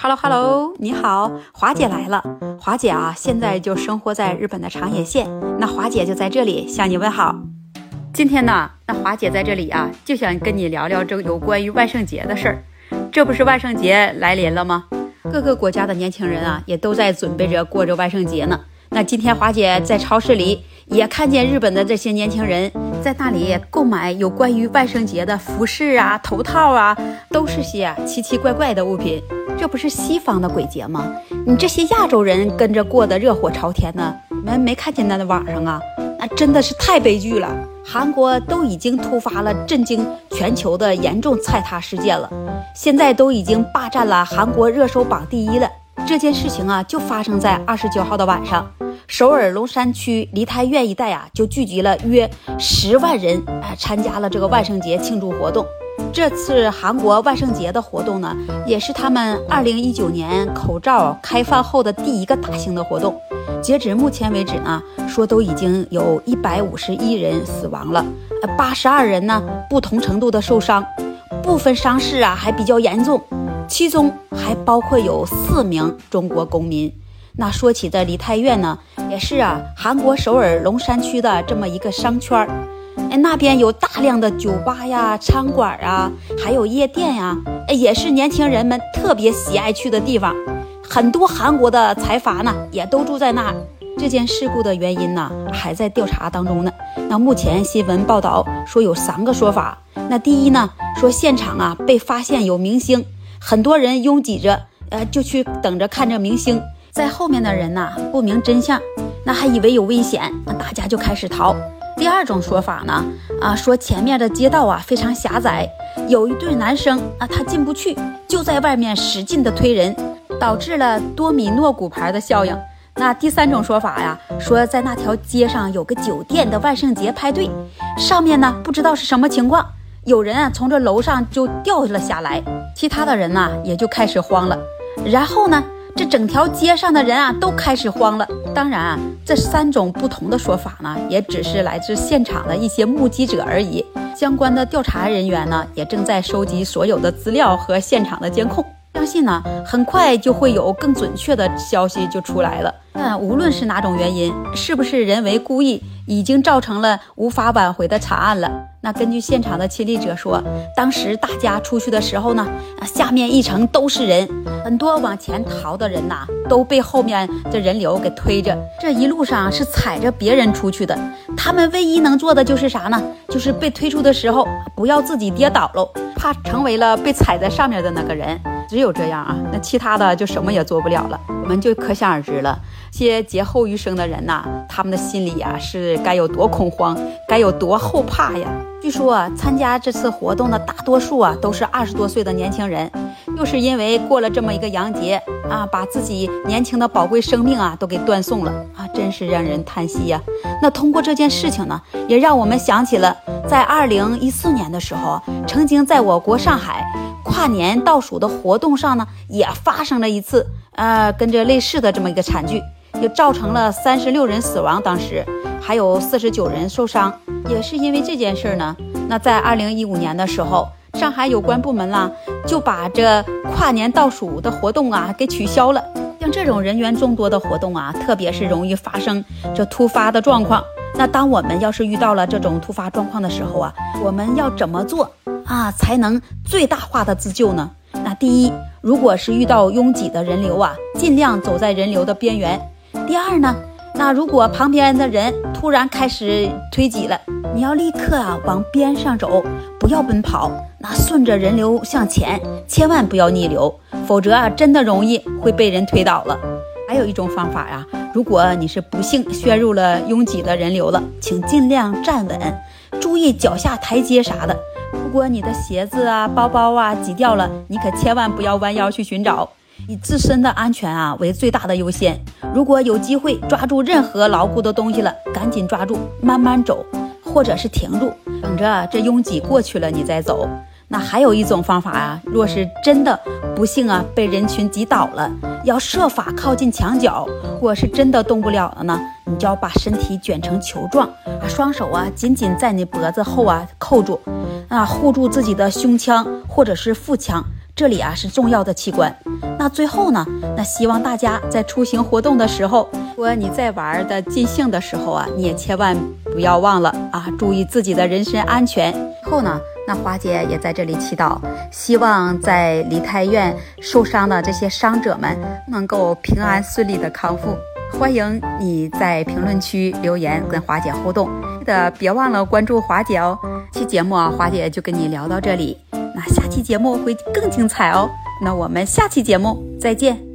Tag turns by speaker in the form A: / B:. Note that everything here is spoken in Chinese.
A: Hello Hello，你好，华姐来了。华姐啊，现在就生活在日本的长野县，那华姐就在这里向你问好。今天呢，那华姐在这里啊，就想跟你聊聊这个有关于万圣节的事儿。这不是万圣节来临了吗？各个国家的年轻人啊，也都在准备着过着万圣节呢。那今天华姐在超市里也看见日本的这些年轻人在那里购买有关于万圣节的服饰啊、头套啊，都是些奇奇怪怪的物品。这不是西方的鬼节吗？你这些亚洲人跟着过得热火朝天呢，你们没看见那网上啊？那真的是太悲剧了。韩国都已经突发了震惊全球的严重踩踏事件了，现在都已经霸占了韩国热搜榜第一了。这件事情啊，就发生在二十九号的晚上，首尔龙山区梨泰院一带啊，就聚集了约十万人啊，参加了这个万圣节庆祝活动。这次韩国万圣节的活动呢，也是他们二零一九年口罩开放后的第一个大型的活动。截止目前为止呢，说都已经有一百五十一人死亡了，呃，八十二人呢不同程度的受伤，部分伤势啊还比较严重，其中还包括有四名中国公民。那说起这梨泰院呢，也是啊，韩国首尔龙山区的这么一个商圈儿。哎，那边有大量的酒吧呀、餐馆啊，还有夜店呀，哎，也是年轻人们特别喜爱去的地方。很多韩国的财阀呢，也都住在那儿。这件事故的原因呢，还在调查当中呢。那目前新闻报道说有三个说法。那第一呢，说现场啊被发现有明星，很多人拥挤着，呃，就去等着看着明星。在后面的人呢，不明真相，那还以为有危险，那大家就开始逃。第二种说法呢，啊，说前面的街道啊非常狭窄，有一对男生啊他进不去，就在外面使劲的推人，导致了多米诺骨牌的效应。那第三种说法呀，说在那条街上有个酒店的万圣节派对，上面呢不知道是什么情况，有人啊从这楼上就掉了下来，其他的人呢也就开始慌了，然后呢。这整条街上的人啊，都开始慌了。当然啊，这三种不同的说法呢，也只是来自现场的一些目击者而已。相关的调查人员呢，也正在收集所有的资料和现场的监控。信呢，很快就会有更准确的消息就出来了。但无论是哪种原因，是不是人为故意？已经造成了无法挽回的惨案了。那根据现场的亲历者说，当时大家出去的时候呢，下面一层都是人，很多往前逃的人呐，都被后面的人流给推着。这一路上是踩着别人出去的，他们唯一能做的就是啥呢？就是被推出的时候不要自己跌倒喽，怕成为了被踩在上面的那个人。只有这样啊，那其他的就什么也做不了了。我们就可想而知了。些劫后余生的人呐，他们的心里呀是该有多恐慌，该有多后怕呀！据说啊，参加这次活动的大多数啊都是二十多岁的年轻人，又是因为过了这么一个洋节啊，把自己年轻的宝贵生命啊都给断送了啊，真是让人叹息呀！那通过这件事情呢，也让我们想起了在二零一四年的时候，曾经在我国上海跨年倒数的活动上呢，也发生了一次呃跟这类似的这么一个惨剧。也造成了三十六人死亡，当时还有四十九人受伤，也是因为这件事呢。那在二零一五年的时候，上海有关部门啦就把这跨年倒数的活动啊给取消了。像这种人员众多的活动啊，特别是容易发生这突发的状况。那当我们要是遇到了这种突发状况的时候啊，我们要怎么做啊才能最大化的自救呢？那第一，如果是遇到拥挤的人流啊，尽量走在人流的边缘。第二呢，那如果旁边的人突然开始推挤了，你要立刻啊往边上走，不要奔跑，那顺着人流向前，千万不要逆流，否则啊真的容易会被人推倒了。还有一种方法呀，如果你是不幸陷入了拥挤的人流了，请尽量站稳，注意脚下台阶啥的。如果你的鞋子啊、包包啊挤掉了，你可千万不要弯腰去寻找。以自身的安全啊为最大的优先。如果有机会抓住任何牢固的东西了，赶紧抓住，慢慢走，或者是停住，等着这拥挤过去了你再走。那还有一种方法啊，若是真的不幸啊被人群挤倒了，要设法靠近墙角。如果是真的动不了了呢，你就要把身体卷成球状，啊，双手啊紧紧在你脖子后啊扣住，啊护住自己的胸腔或者是腹腔。这里啊是重要的器官。那最后呢，那希望大家在出行活动的时候，如果你在玩的尽兴的时候啊，你也千万不要忘了啊，注意自己的人身安全。最后呢，那华姐也在这里祈祷，希望在梨泰院受伤的这些伤者们能够平安顺利的康复。欢迎你在评论区留言跟华姐互动，记得别忘了关注华姐哦。期节目啊，华姐就跟你聊到这里，那下期节目会更精彩哦。那我们下期节目再见。